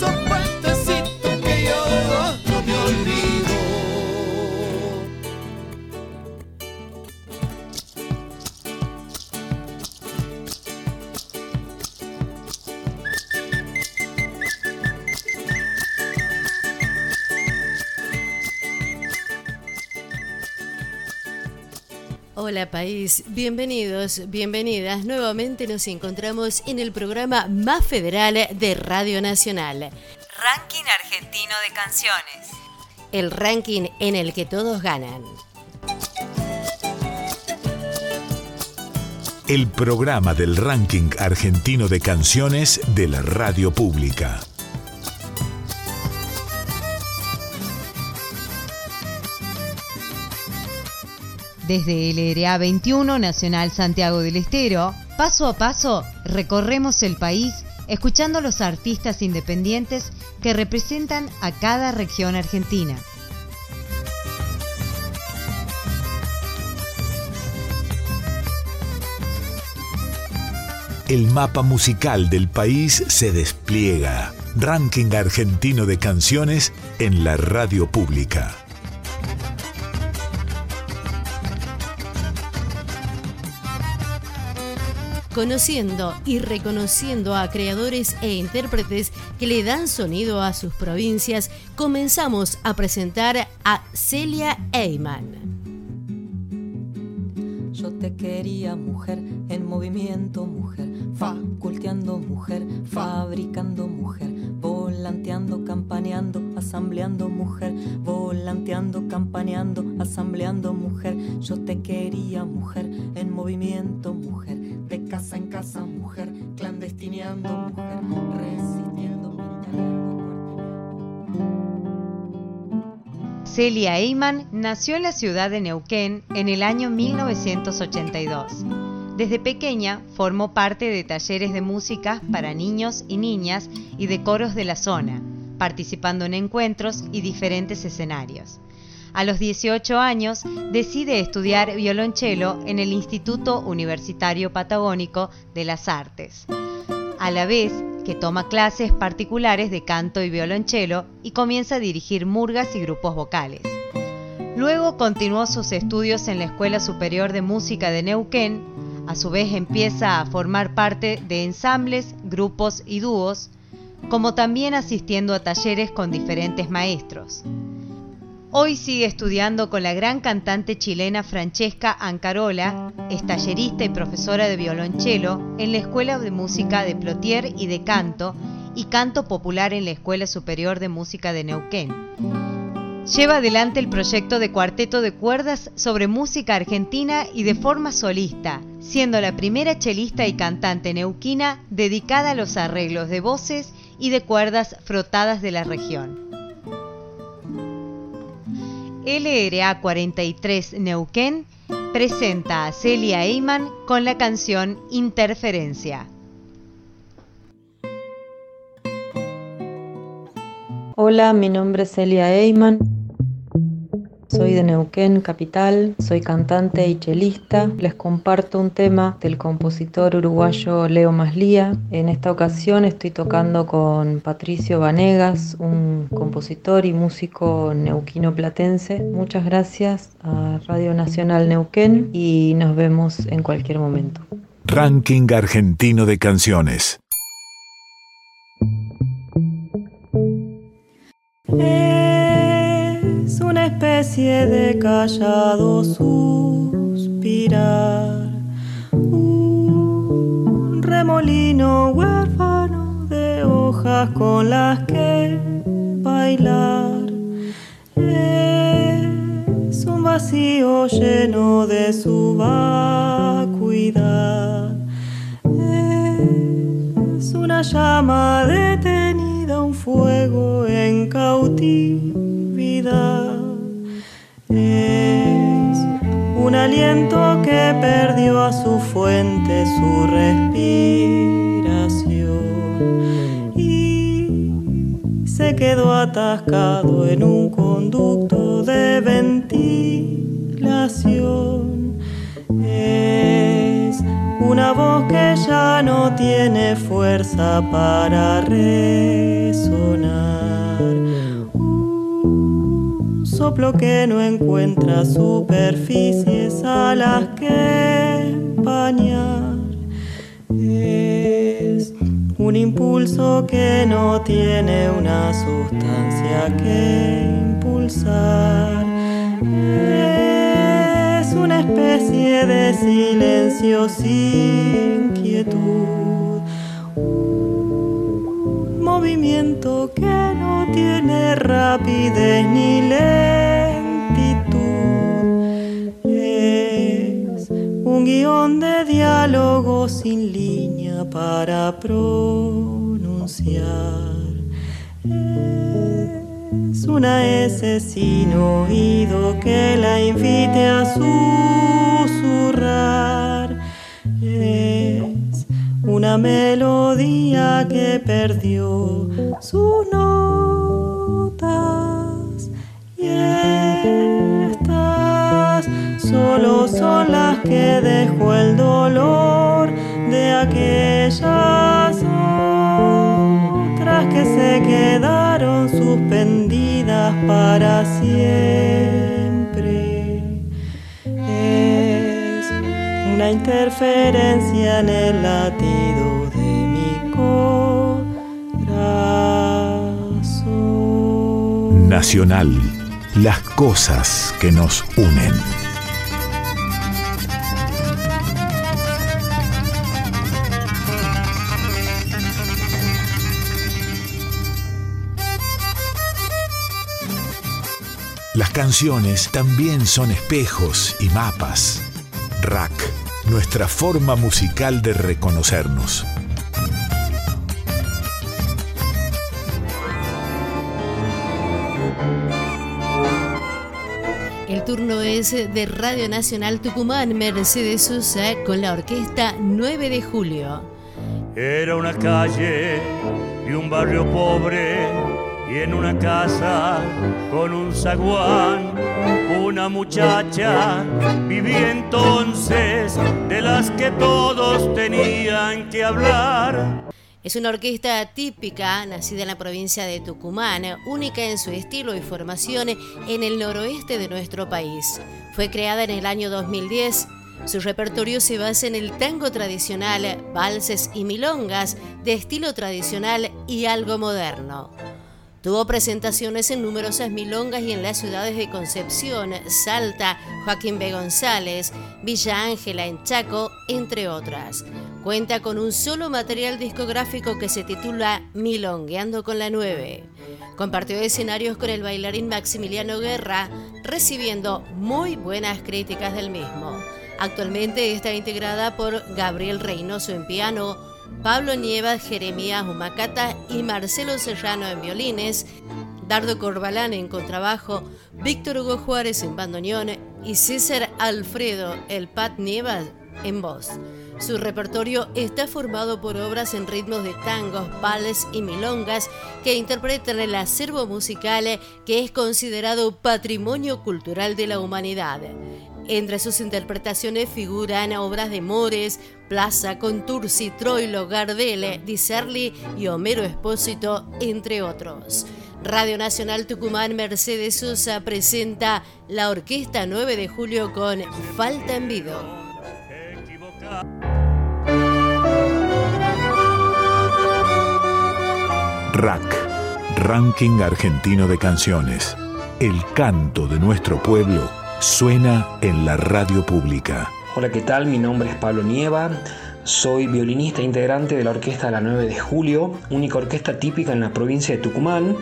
y Hola país, bienvenidos, bienvenidas. Nuevamente nos encontramos en el programa más federal de Radio Nacional. Ranking Argentino de Canciones. El ranking en el que todos ganan. El programa del ranking argentino de canciones de la radio pública. Desde LRA 21 Nacional Santiago del Estero, paso a paso recorremos el país escuchando los artistas independientes que representan a cada región argentina. El mapa musical del país se despliega. Ranking argentino de canciones en la radio pública. Conociendo y reconociendo a creadores e intérpretes que le dan sonido a sus provincias, comenzamos a presentar a Celia Eyman. Yo te quería mujer, en movimiento mujer, faculteando mujer, fabricando mujer, volanteando, campaneando, asambleando mujer, volanteando, campaneando, asambleando mujer. Yo te quería mujer, en movimiento mujer, de casa en casa mujer, clandestineando mujer, resistiendo, Celia Eyman nació en la ciudad de Neuquén en el año 1982. Desde pequeña formó parte de talleres de música para niños y niñas y de coros de la zona, participando en encuentros y diferentes escenarios. A los 18 años decide estudiar violonchelo en el Instituto Universitario Patagónico de las Artes. A la vez que toma clases particulares de canto y violonchelo y comienza a dirigir murgas y grupos vocales. Luego continuó sus estudios en la Escuela Superior de Música de Neuquén, a su vez empieza a formar parte de ensambles, grupos y dúos, como también asistiendo a talleres con diferentes maestros. Hoy sigue estudiando con la gran cantante chilena Francesca Ancarola, es tallerista y profesora de violonchelo en la Escuela de Música de Plotier y de Canto y Canto Popular en la Escuela Superior de Música de Neuquén. Lleva adelante el proyecto de cuarteto de cuerdas sobre música argentina y de forma solista, siendo la primera chelista y cantante neuquina dedicada a los arreglos de voces y de cuerdas frotadas de la región. LRA 43 Neuquén presenta a Celia Eyman con la canción Interferencia. Hola, mi nombre es Celia Eyman. Soy de Neuquén, capital, soy cantante y chelista. Les comparto un tema del compositor uruguayo Leo Maslía. En esta ocasión estoy tocando con Patricio Vanegas, un compositor y músico neuquino platense. Muchas gracias a Radio Nacional Neuquén y nos vemos en cualquier momento. Ranking argentino de canciones. Es una especie de callado suspirar, un remolino huérfano de hojas con las que bailar. Es un vacío lleno de su vacuidad. Es una llama detenida, un fuego en cautividad. Es un aliento que perdió a su fuente, su respiración. Y se quedó atascado en un conducto de ventilación. Es una voz que ya no tiene fuerza para resonar. Soplo que no encuentra superficies a las que empañar. Es un impulso que no tiene una sustancia que impulsar. Es una especie de silencio sin quietud. Movimiento que no tiene rapidez ni lentitud. Es un guion de diálogo sin línea para pronunciar. Es una S sin oído que la invite a susurrar. Una melodía que perdió sus notas. Y estas solo son las que dejó el dolor de aquellas otras que se quedaron suspendidas para siempre. Es una interferencia en el latido Nacional, las cosas que nos unen. Las canciones también son espejos y mapas. Rack, nuestra forma musical de reconocernos. El turno es de Radio Nacional Tucumán, Mercedes Sosa, con la orquesta 9 de julio. Era una calle de un barrio pobre y en una casa con un zaguán una muchacha vivía entonces de las que todos tenían que hablar. Es una orquesta típica, nacida en la provincia de Tucumán, única en su estilo y formación en el noroeste de nuestro país. Fue creada en el año 2010. Su repertorio se basa en el tango tradicional, valses y milongas de estilo tradicional y algo moderno. Tuvo presentaciones en numerosas milongas y en las ciudades de Concepción, Salta, Joaquín B. González, Villa Ángela en Chaco, entre otras. Cuenta con un solo material discográfico que se titula Milongueando con la 9. Compartió escenarios con el bailarín Maximiliano Guerra, recibiendo muy buenas críticas del mismo. Actualmente está integrada por Gabriel Reynoso en piano, Pablo Nieva, Jeremías Humacata y Marcelo Serrano en violines, Dardo Corbalán en contrabajo, Víctor Hugo Juárez en bandoneón y César Alfredo El Pat Nieva en voz. Su repertorio está formado por obras en ritmos de tangos, vales y milongas que interpretan el acervo musical que es considerado patrimonio cultural de la humanidad. Entre sus interpretaciones figuran obras de Mores, Plaza, Contursi, Troilo, Gardel, Di Serli y Homero Espósito, entre otros. Radio Nacional Tucumán Mercedes Sosa presenta la Orquesta 9 de Julio con Falta en Vido. Rack, Ranking Argentino de Canciones. El canto de nuestro pueblo suena en la radio pública. Hola, ¿qué tal? Mi nombre es Pablo Nieva. Soy violinista integrante de la Orquesta La 9 de Julio, única orquesta típica en la provincia de Tucumán,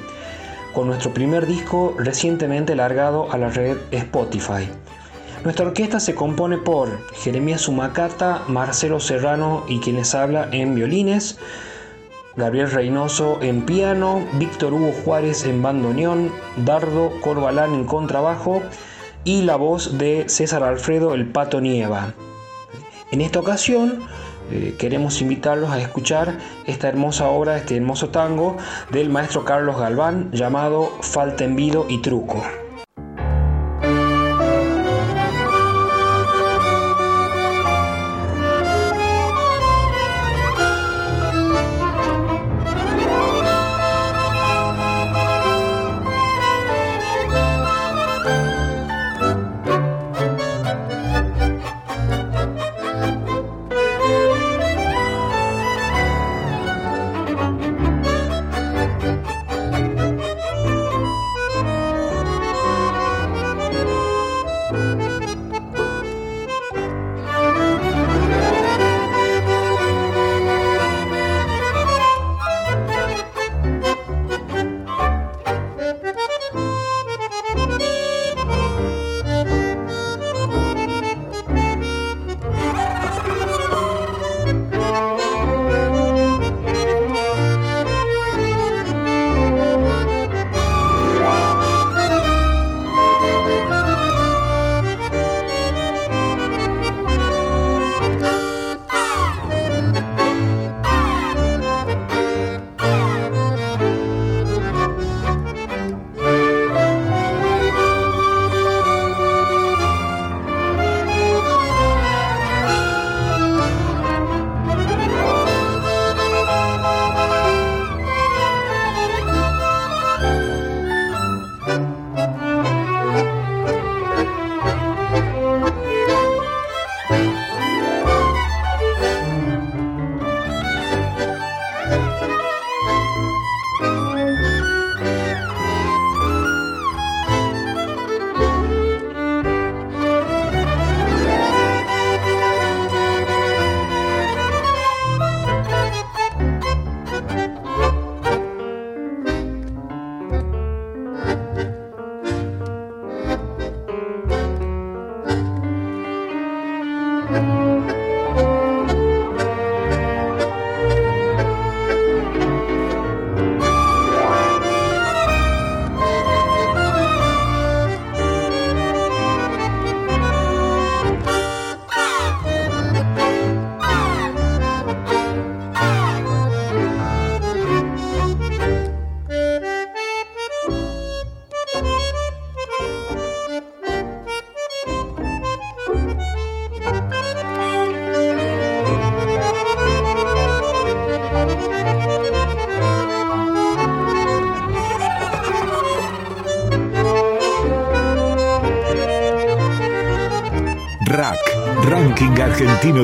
con nuestro primer disco recientemente largado a la red Spotify. Nuestra orquesta se compone por Jeremías Sumacata, Marcelo Serrano y quienes habla en violines, Gabriel Reynoso en piano, Víctor Hugo Juárez en bandoneón, Dardo Corbalán en contrabajo y la voz de César Alfredo El Pato Nieva. En esta ocasión eh, queremos invitarlos a escuchar esta hermosa obra, este hermoso tango del maestro Carlos Galván llamado Falta Envido y Truco.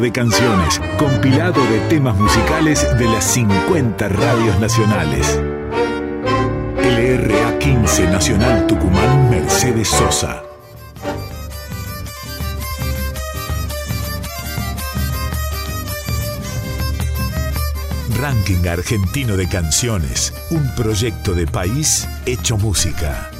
De canciones, compilado de temas musicales de las 50 radios nacionales. LRA 15 Nacional Tucumán Mercedes Sosa. Ranking Argentino de Canciones, un proyecto de país hecho música.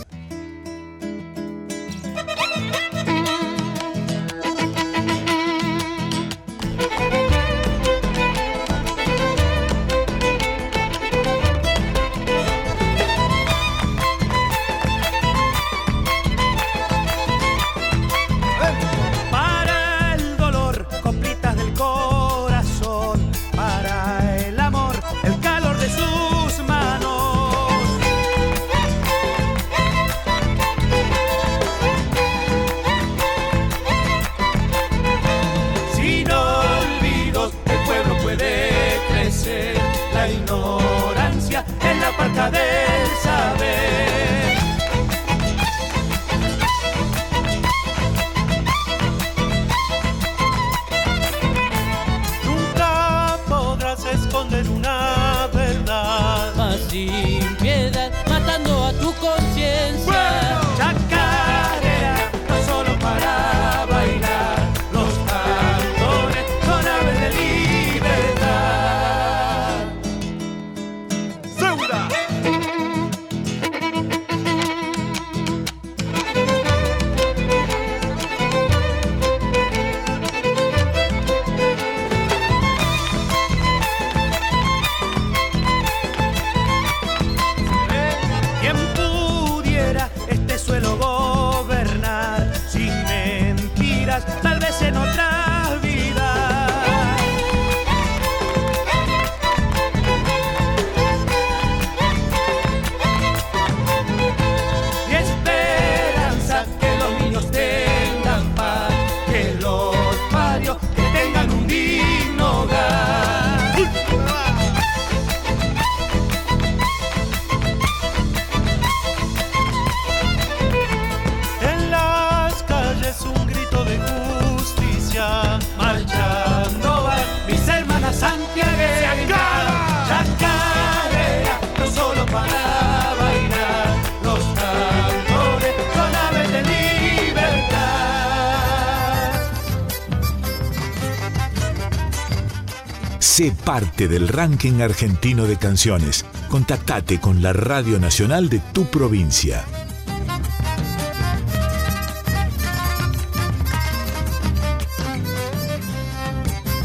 Sé parte del ranking argentino de canciones. Contactate con la Radio Nacional de tu provincia.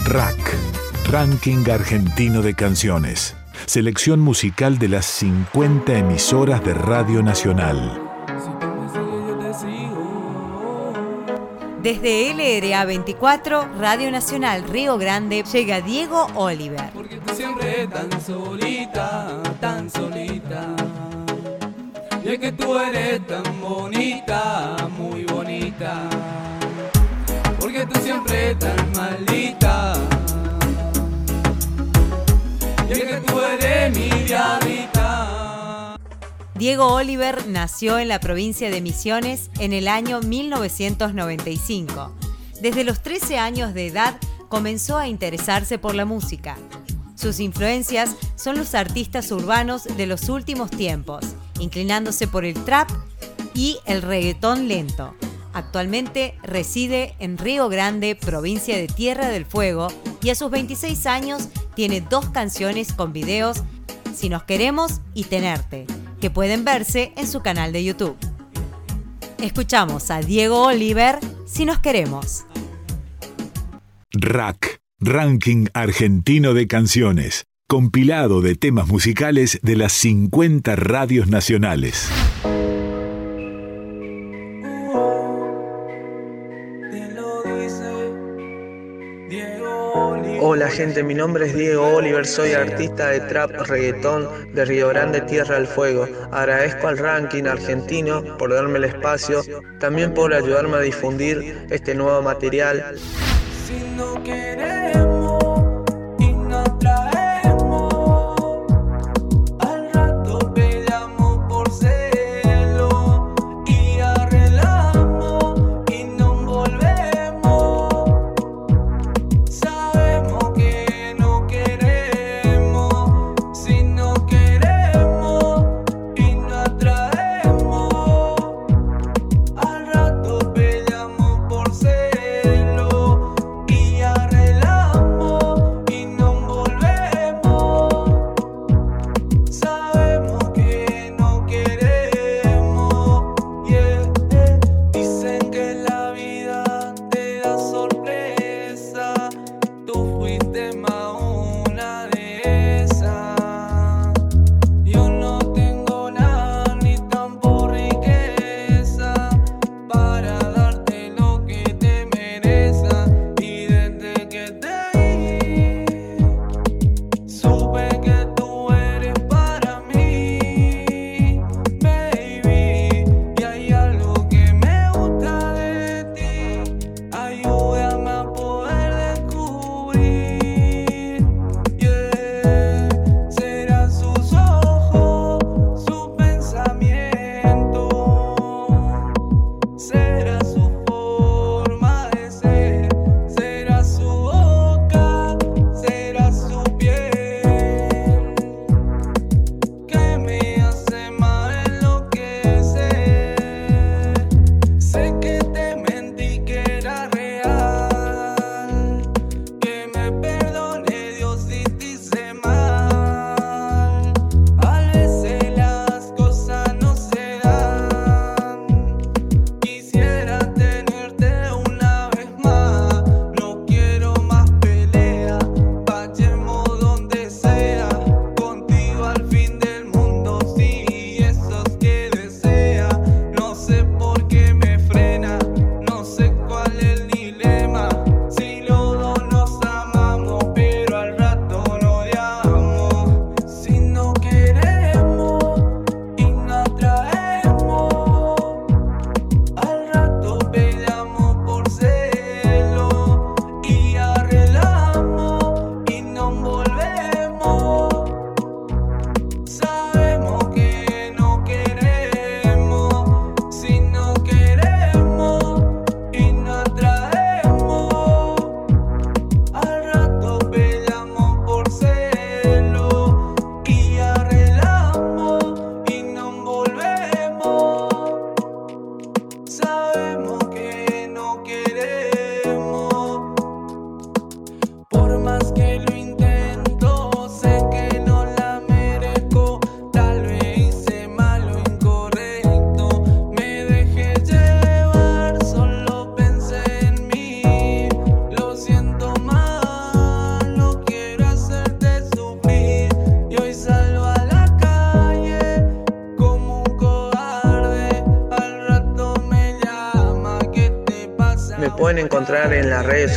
RAC, Ranking Argentino de Canciones. Selección musical de las 50 emisoras de Radio Nacional. Desde LRA 24, Radio Nacional Río Grande, llega Diego Oliver. Porque tú siempre tan solita, tan solita. Y es que tú eres tan bonita, muy bonita. Porque tú siempre tan maldita. Y es que tú eres mi diablita. Diego Oliver nació en la provincia de Misiones en el año 1995. Desde los 13 años de edad comenzó a interesarse por la música. Sus influencias son los artistas urbanos de los últimos tiempos, inclinándose por el trap y el reggaetón lento. Actualmente reside en Río Grande, provincia de Tierra del Fuego, y a sus 26 años tiene dos canciones con videos, Si nos queremos y Tenerte, que pueden verse en su canal de YouTube. Escuchamos a Diego Oliver, Si nos queremos. RAC, Ranking Argentino de Canciones, compilado de temas musicales de las 50 radios nacionales. Hola gente, mi nombre es Diego Oliver, soy artista de trap reggaetón de Río Grande Tierra del Fuego. Agradezco al ranking argentino por darme el espacio, también por ayudarme a difundir este nuevo material. Si no queremos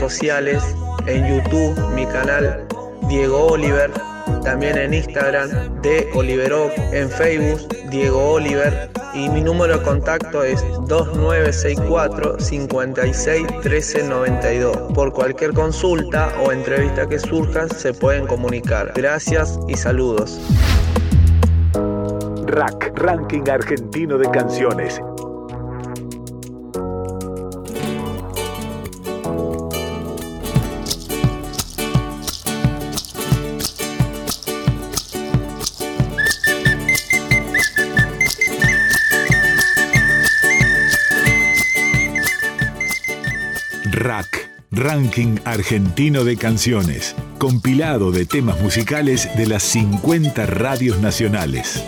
sociales, en YouTube, mi canal Diego Oliver, también en Instagram de Oliverov, en Facebook Diego Oliver y mi número de contacto es 2964 56 Por cualquier consulta o entrevista que surja se pueden comunicar. Gracias y saludos. Rack, Ranking Argentino de Canciones. Ranking Argentino de Canciones, compilado de temas musicales de las 50 radios nacionales.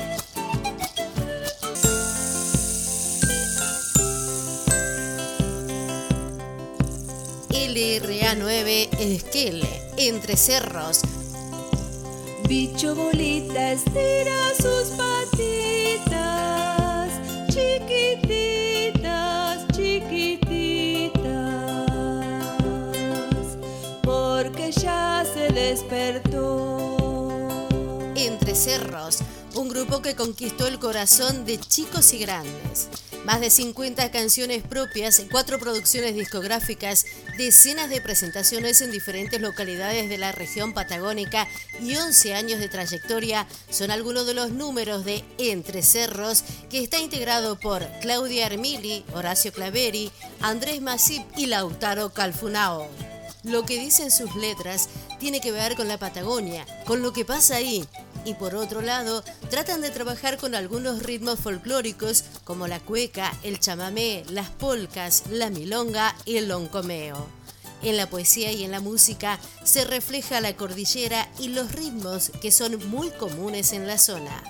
LRA9 Esquel, Entre Cerros. Bicho bolita estira sus patitas, chiquititas, Cerros, un grupo que conquistó el corazón de chicos y grandes. Más de 50 canciones propias, cuatro producciones discográficas, decenas de presentaciones en diferentes localidades de la región patagónica y 11 años de trayectoria son algunos de los números de Entre Cerros, que está integrado por Claudia Armili, Horacio Claveri, Andrés Masip y Lautaro Calfunao. Lo que dicen sus letras tiene que ver con la Patagonia, con lo que pasa ahí. Y por otro lado, tratan de trabajar con algunos ritmos folclóricos como la cueca, el chamamé, las polcas, la milonga y el loncomeo. En la poesía y en la música se refleja la cordillera y los ritmos que son muy comunes en la zona.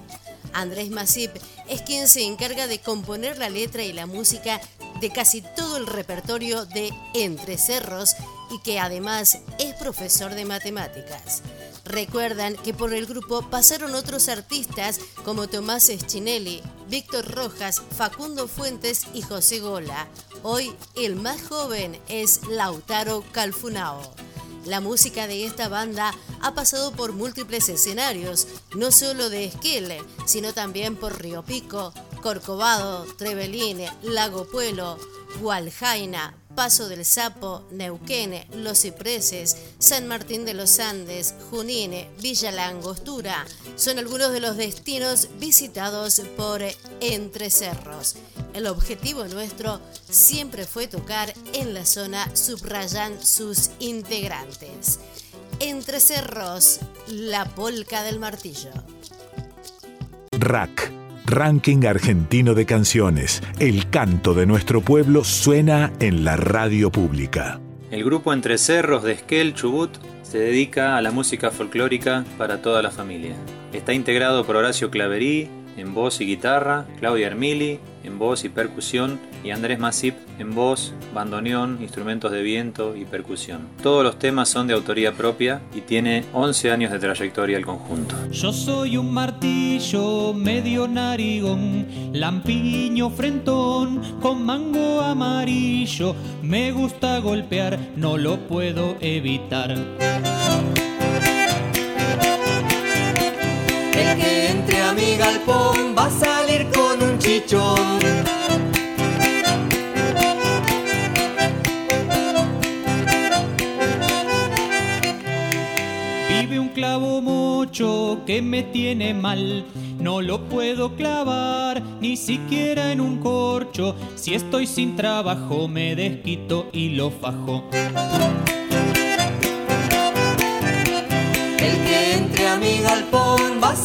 Andrés Masip es quien se encarga de componer la letra y la música de casi todo el repertorio de Entre Cerros y que además es profesor de matemáticas. Recuerdan que por el grupo pasaron otros artistas como Tomás Eschinelli, Víctor Rojas, Facundo Fuentes y José Gola. Hoy el más joven es Lautaro Calfunao. La música de esta banda ha pasado por múltiples escenarios, no solo de Esquel, sino también por Río Pico, Corcovado, Trevelín, Lago Puelo, Gualjaina, Paso del Sapo, Neuquén, Los Cipreses, San Martín de los Andes, Junín, Villa La Angostura son algunos de los destinos visitados por Entre Cerros. El objetivo nuestro siempre fue tocar en la zona, subrayan sus integrantes. Entre Cerros, la polca del martillo. Rack, Ranking Argentino de Canciones. El canto de nuestro pueblo suena en la radio pública. El grupo Entre Cerros de Esquel Chubut se dedica a la música folclórica para toda la familia. Está integrado por Horacio Claverí en voz y guitarra, Claudia Armili en voz y percusión y Andrés Masip en voz, bandoneón, instrumentos de viento y percusión. Todos los temas son de autoría propia y tiene 11 años de trayectoria el conjunto. Yo soy un martillo medio narigón, lampiño frentón con mango amarillo. Me gusta golpear, no lo puedo evitar. El que entre a mi galpón va a salir con un chichón. Vive un clavo mocho que me tiene mal. No lo puedo clavar ni siquiera en un corcho. Si estoy sin trabajo me desquito y lo fajo. El que entre a mi galpón va a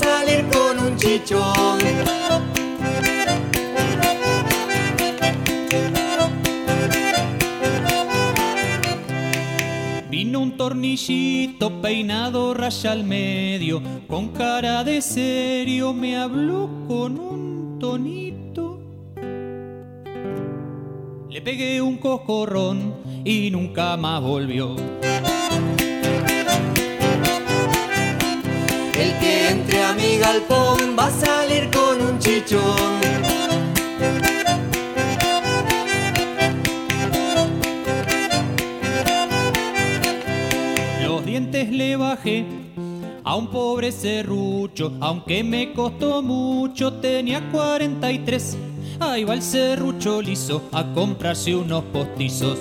Vino un tornillito peinado raya al medio, con cara de serio me habló con un tonito. Le pegué un coscorrón y nunca más volvió. El que entre a mi galpón va a salir con un chichón. Los dientes le bajé a un pobre serrucho, aunque me costó mucho, tenía 43. Ahí va el serrucho liso a comprarse unos postizos.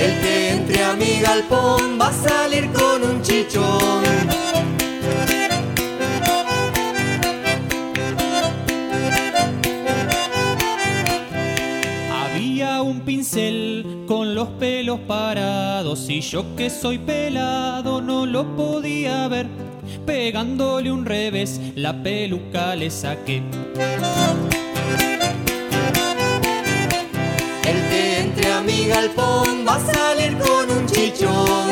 El que entre a mi galpón va a salir con un chichón. Había un pincel con los pelos parados y yo que soy pelado no lo podía ver. Pegándole un revés, la peluca le saqué. Galpón va a salir con un chichón.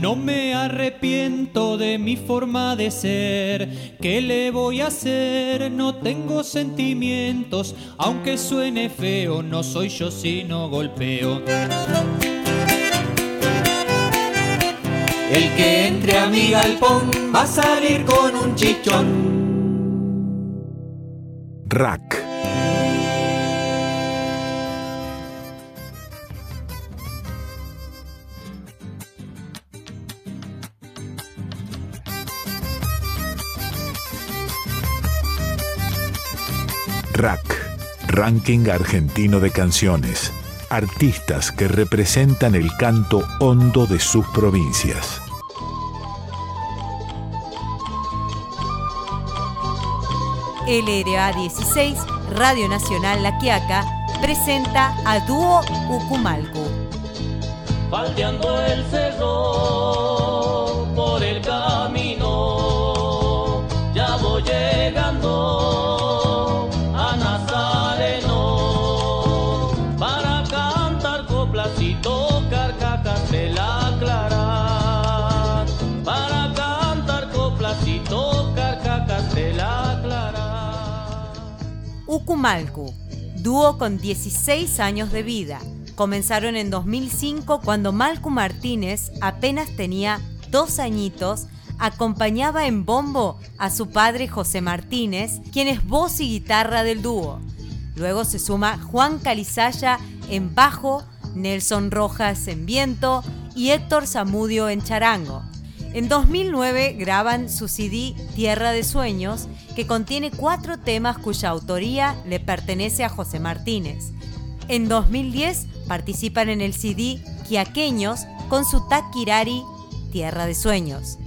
No me arrepiento de mi forma de ser. ¿Qué le voy a hacer? No tengo sentimientos. Aunque suene feo, no soy yo si no golpeo. El que entre a mi galpón va a salir con un chichón. Rack. Rack, Ranking Argentino de Canciones. Artistas que representan el canto hondo de sus provincias. LRA 16, Radio Nacional La Quiaca, presenta a Dúo cerro Ucumalcu, dúo con 16 años de vida. Comenzaron en 2005 cuando Malcu Martínez apenas tenía dos añitos, acompañaba en bombo a su padre José Martínez, quien es voz y guitarra del dúo. Luego se suma Juan Calizaya en bajo, Nelson Rojas en viento y Héctor Zamudio en charango. En 2009 graban su CD Tierra de Sueños, que contiene cuatro temas cuya autoría le pertenece a José Martínez. En 2010 participan en el CD Quiaqueños con su Taquirari Tierra de Sueños.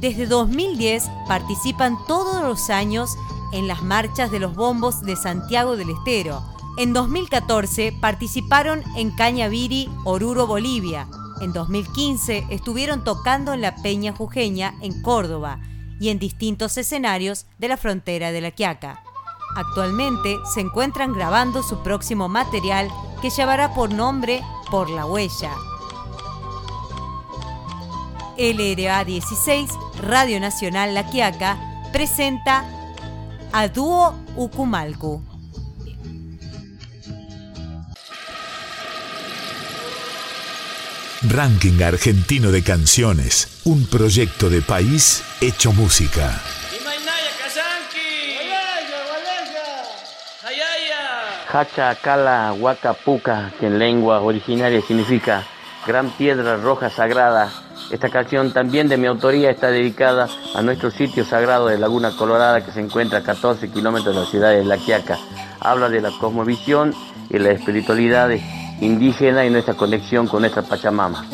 Desde 2010 participan todos los años en las marchas de los bombos de Santiago del Estero. En 2014 participaron en Cañaviri, Oruro, Bolivia. En 2015 estuvieron tocando en la Peña Jujeña en Córdoba y en distintos escenarios de la frontera de la Quiaca. Actualmente se encuentran grabando su próximo material que llevará por nombre Por la Huella. LRA 16, Radio Nacional La Quiaca, presenta a Dúo Ucumalcu. Ranking Argentino de Canciones, un proyecto de país hecho música. Hacha, Cala, Huaca, Puca, que en lengua originaria significa Gran Piedra Roja Sagrada. Esta canción también de mi autoría está dedicada a nuestro sitio sagrado de Laguna Colorada que se encuentra a 14 kilómetros de la ciudad de La Quiaca. Habla de la cosmovisión y la espiritualidad indígena y nuestra conexión con nuestra Pachamama.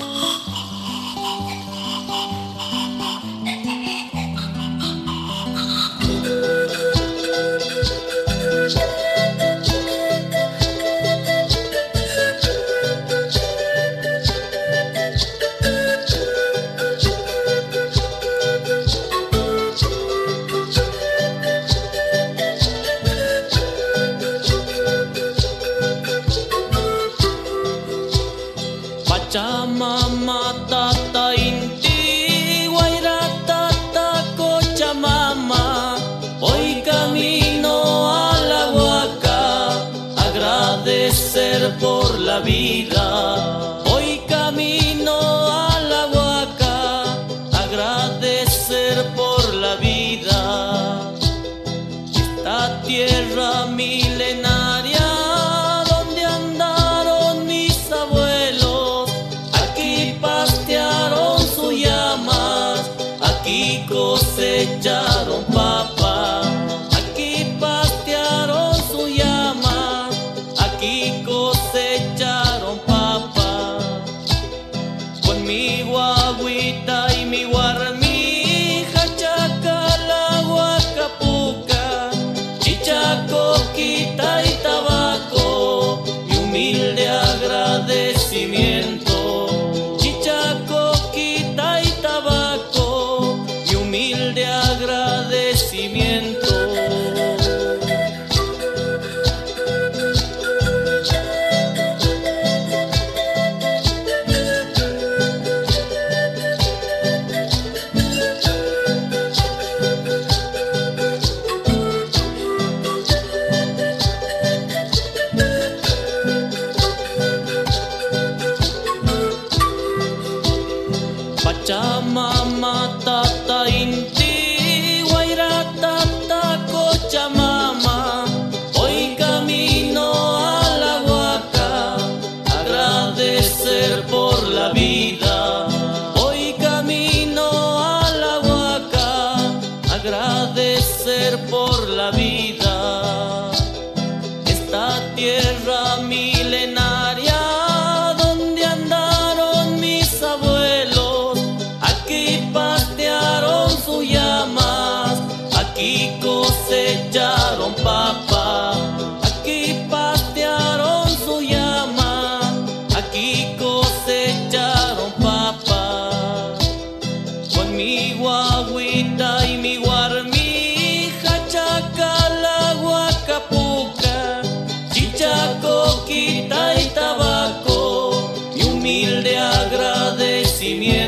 Agradecimiento.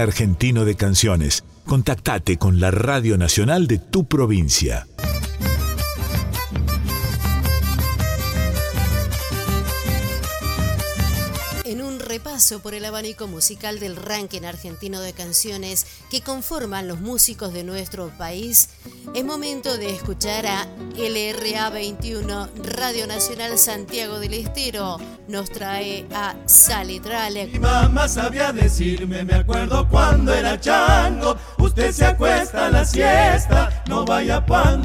Argentino de canciones. Contactate con la Radio Nacional de tu provincia. Abanico musical del ranking argentino de canciones que conforman los músicos de nuestro país, es momento de escuchar a LRA 21 Radio Nacional Santiago del Estero. Nos trae a Salitral. Mi mamá sabía decirme, me acuerdo cuando era chango, usted se acuesta a la siesta, no vaya pa'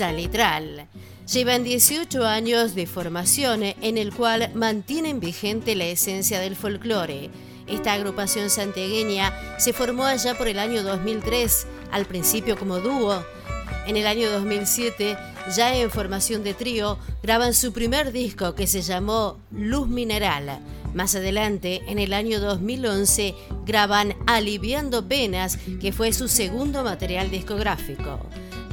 Salitral. Llevan 18 años de formación en el cual mantienen vigente la esencia del folclore. Esta agrupación santiagueña se formó allá por el año 2003, al principio como dúo. En el año 2007, ya en formación de trío, graban su primer disco que se llamó Luz Mineral. Más adelante, en el año 2011, graban Aliviando Penas, que fue su segundo material discográfico.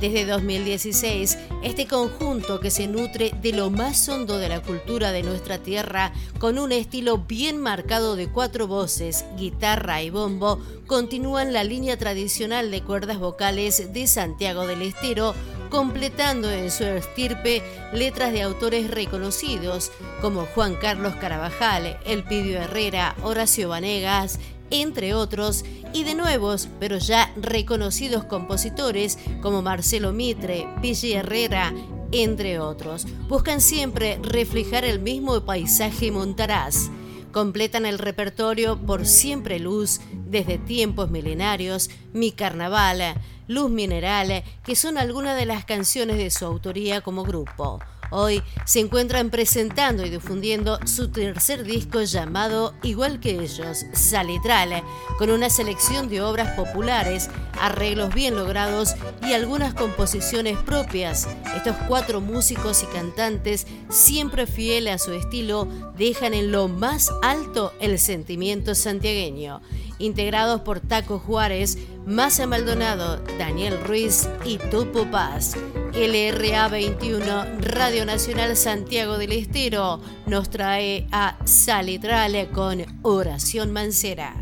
Desde 2016, este conjunto que se nutre de lo más hondo de la cultura de nuestra tierra, con un estilo bien marcado de cuatro voces, guitarra y bombo, continúan la línea tradicional de cuerdas vocales de Santiago del Estero, completando en su estirpe letras de autores reconocidos como Juan Carlos Carabajal, Elpidio Herrera, Horacio Vanegas, entre otros, y de nuevos, pero ya reconocidos compositores como Marcelo Mitre, Pille Herrera, entre otros. Buscan siempre reflejar el mismo paisaje montaraz. Completan el repertorio por Siempre Luz, desde tiempos milenarios, Mi Carnaval, Luz Mineral, que son algunas de las canciones de su autoría como grupo. Hoy se encuentran presentando y difundiendo su tercer disco llamado Igual que ellos, Salitral, con una selección de obras populares, arreglos bien logrados y algunas composiciones propias. Estos cuatro músicos y cantantes, siempre fieles a su estilo, dejan en lo más alto el sentimiento santiagueño integrados por Taco Juárez, Massa Maldonado, Daniel Ruiz y Tupo Paz. LRA 21, Radio Nacional Santiago del Estero, nos trae a Salitrale con Oración Mancera.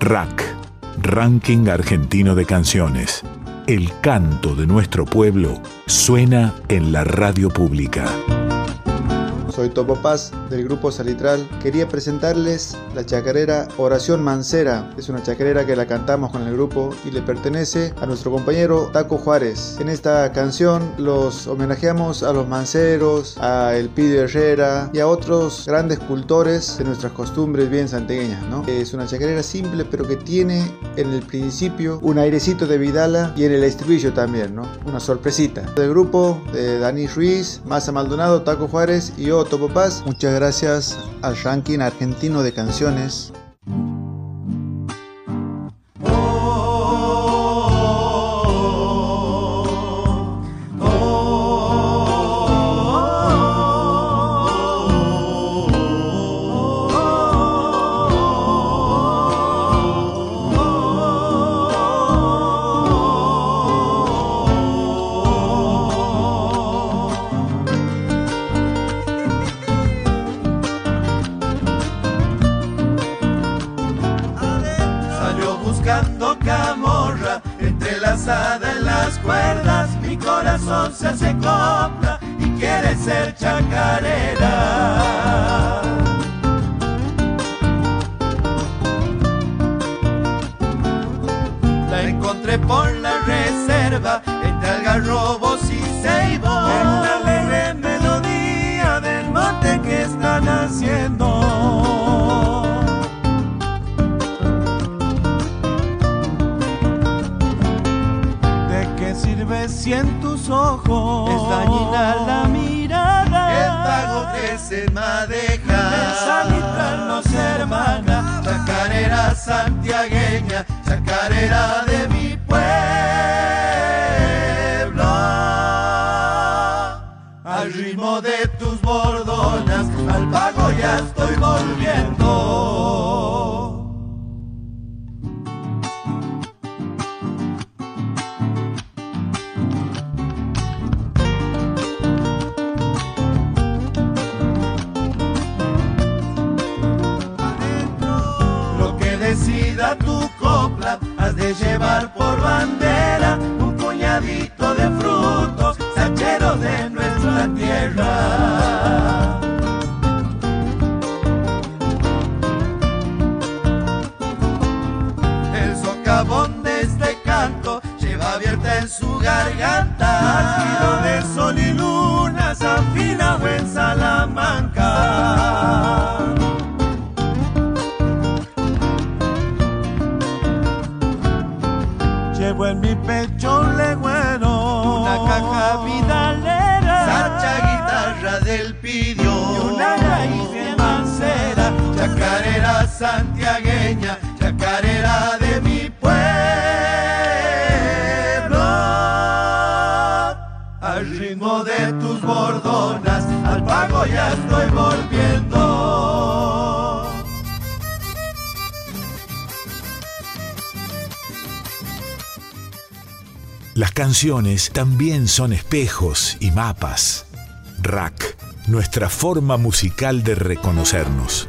RAC, Ranking Argentino de Canciones. El canto de nuestro pueblo suena en la radio pública. Soy Topo Paz del grupo Salitral. Quería presentarles la chacarera Oración Mancera. Es una chacarera que la cantamos con el grupo y le pertenece a nuestro compañero Taco Juárez. En esta canción los homenajeamos a los manceros, a El Herrera y a otros grandes cultores de nuestras costumbres bien santegueñas. ¿no? Es una chacarera simple pero que tiene en el principio un airecito de Vidala y en el estribillo también. Una sorpresita. Del grupo de Dani Ruiz, Massa Maldonado, Taco Juárez y otros Muchas gracias al ranking argentino de canciones. De llevar por bandera un puñadito de frutos, sacheros de nuestra tierra. El socavón de este canto lleva abierta en su garganta, de sol pidio y una raíz de mancera, chacarera santiagueña, chacarera de mi pueblo. Al ritmo de tus bordonas, al pago ya estoy volviendo. Las canciones también son espejos y mapas. Rack, nuestra forma musical de reconocernos.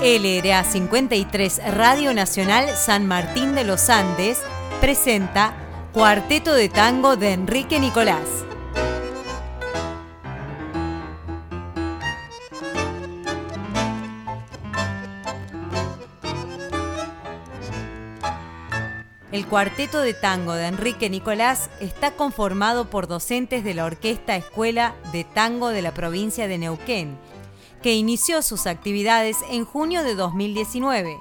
LRA 53 Radio Nacional San Martín de los Andes presenta Cuarteto de Tango de Enrique Nicolás. El cuarteto de tango de Enrique Nicolás está conformado por docentes de la Orquesta Escuela de Tango de la provincia de Neuquén, que inició sus actividades en junio de 2019.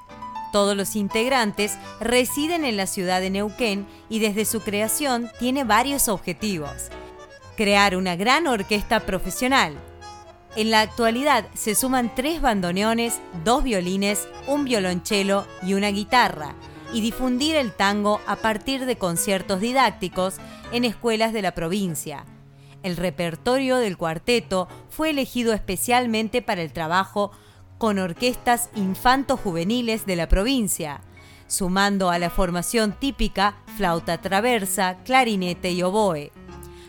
Todos los integrantes residen en la ciudad de Neuquén y desde su creación tiene varios objetivos. Crear una gran orquesta profesional. En la actualidad se suman tres bandoneones, dos violines, un violonchelo y una guitarra, y difundir el tango a partir de conciertos didácticos en escuelas de la provincia. El repertorio del cuarteto fue elegido especialmente para el trabajo con orquestas infanto-juveniles de la provincia, sumando a la formación típica flauta traversa, clarinete y oboe.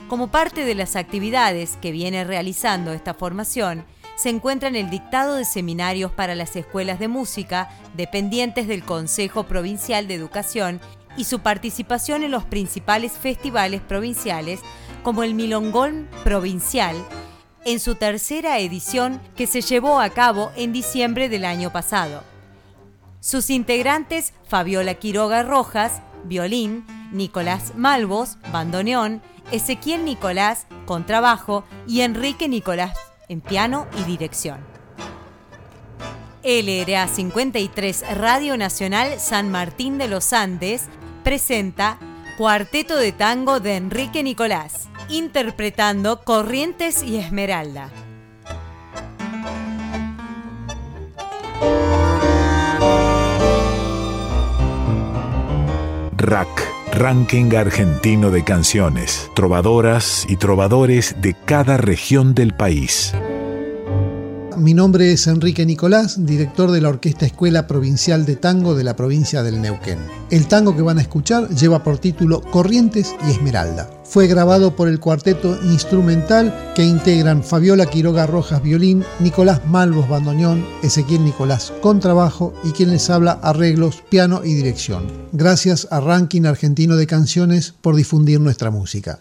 Como parte de las actividades que viene realizando esta formación, se encuentra en el dictado de seminarios para las escuelas de música dependientes del Consejo Provincial de Educación y su participación en los principales festivales provinciales como el Milongón Provincial en su tercera edición que se llevó a cabo en diciembre del año pasado. Sus integrantes Fabiola Quiroga Rojas, violín, Nicolás Malvos, bandoneón, Ezequiel Nicolás, contrabajo y Enrique Nicolás en piano y dirección. LRA 53 Radio Nacional San Martín de los Andes presenta Cuarteto de Tango de Enrique Nicolás, interpretando Corrientes y Esmeralda. RAC, Ranking Argentino de Canciones, trovadoras y trovadores de cada región del país. Mi nombre es Enrique Nicolás, director de la Orquesta Escuela Provincial de Tango de la provincia del Neuquén. El tango que van a escuchar lleva por título Corrientes y Esmeralda. Fue grabado por el cuarteto instrumental que integran Fabiola Quiroga Rojas violín, Nicolás Malvos bandoneón, Ezequiel Nicolás contrabajo y quien les habla arreglos, piano y dirección. Gracias a Ranking Argentino de Canciones por difundir nuestra música.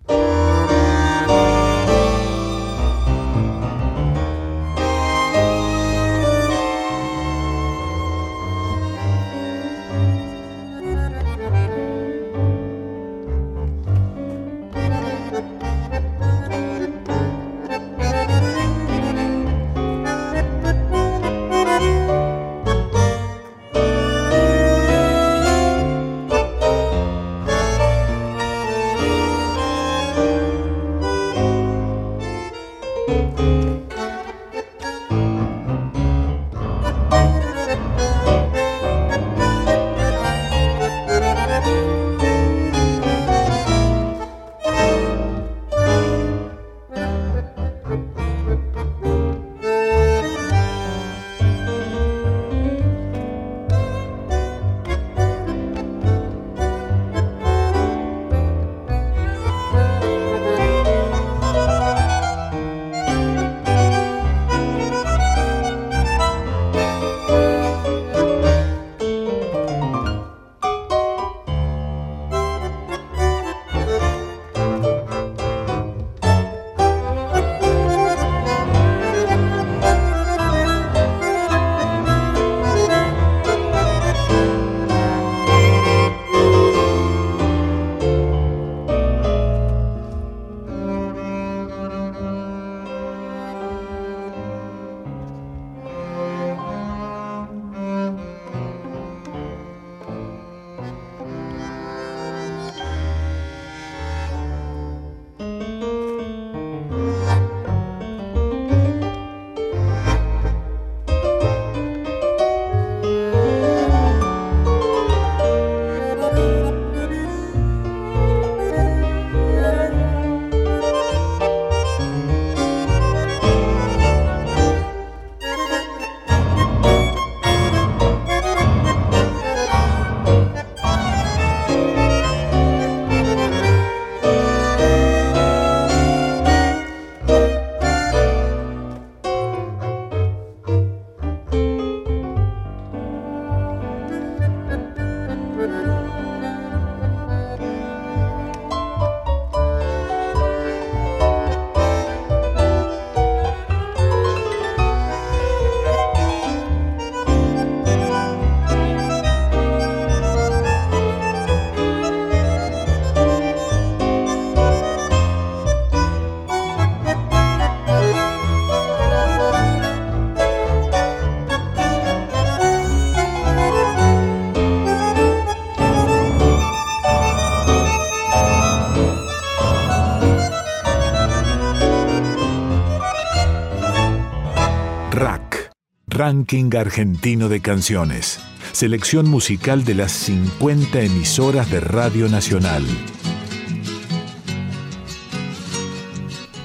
Ranking Argentino de Canciones. Selección musical de las 50 emisoras de Radio Nacional.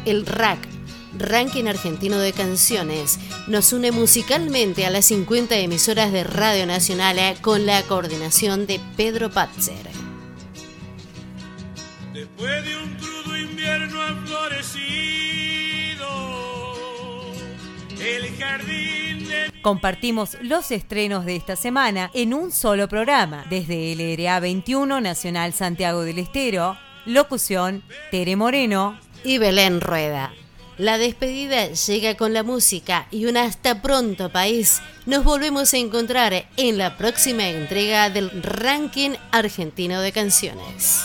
El RAC, Ranking Argentino de Canciones, nos une musicalmente a las 50 emisoras de Radio Nacional eh, con la coordinación de Pedro Patzer. Compartimos los estrenos de esta semana en un solo programa, desde LRA 21 Nacional Santiago del Estero, locución Tere Moreno y Belén Rueda. La despedida llega con la música y un hasta pronto país. Nos volvemos a encontrar en la próxima entrega del Ranking Argentino de Canciones.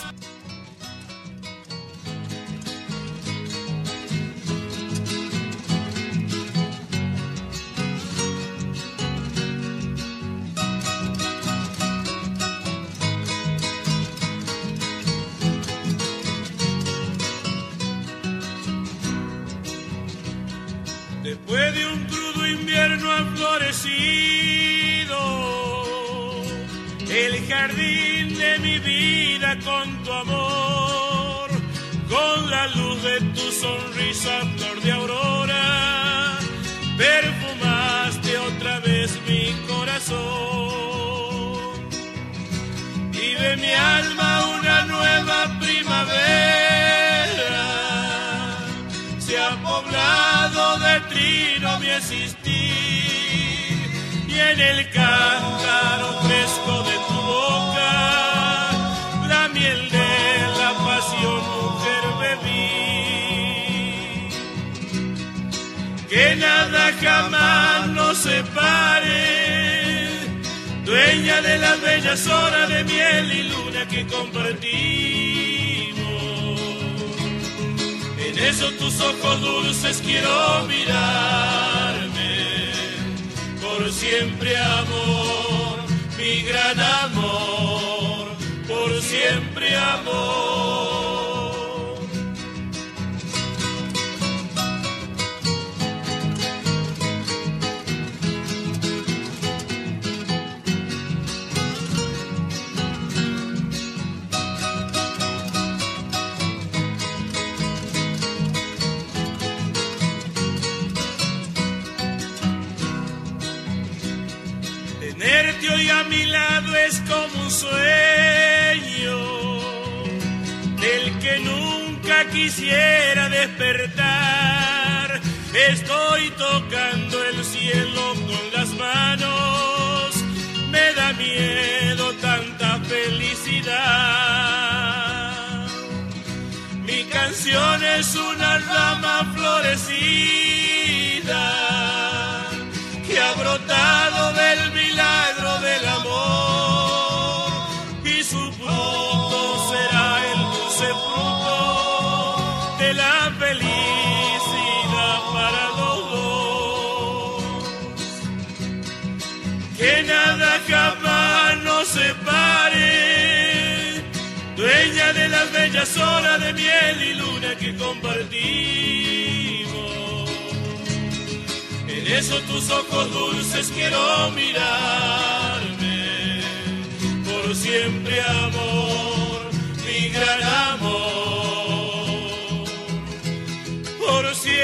Amor, con la luz de tu sonrisa flor de aurora, perfumaste otra vez mi corazón. Y de mi alma una nueva primavera se ha poblado de trino mi existir y en el cántaro nada jamás nos separe. Dueña de las bellas horas de miel y luna que compartimos. En esos tus ojos dulces quiero mirarme, por siempre amor, mi gran amor, por siempre amor. Sueño del que nunca quisiera despertar. Estoy tocando el cielo con las manos, me da miedo tanta felicidad. Mi canción es una rama florecida bellas horas de miel y luna que compartimos. En esos tus ojos dulces quiero mirarme, por siempre amor, mi gran amor, por siempre.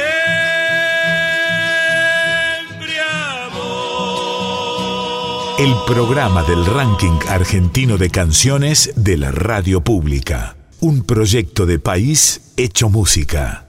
El programa del ranking argentino de canciones de la radio pública. Un proyecto de país hecho música.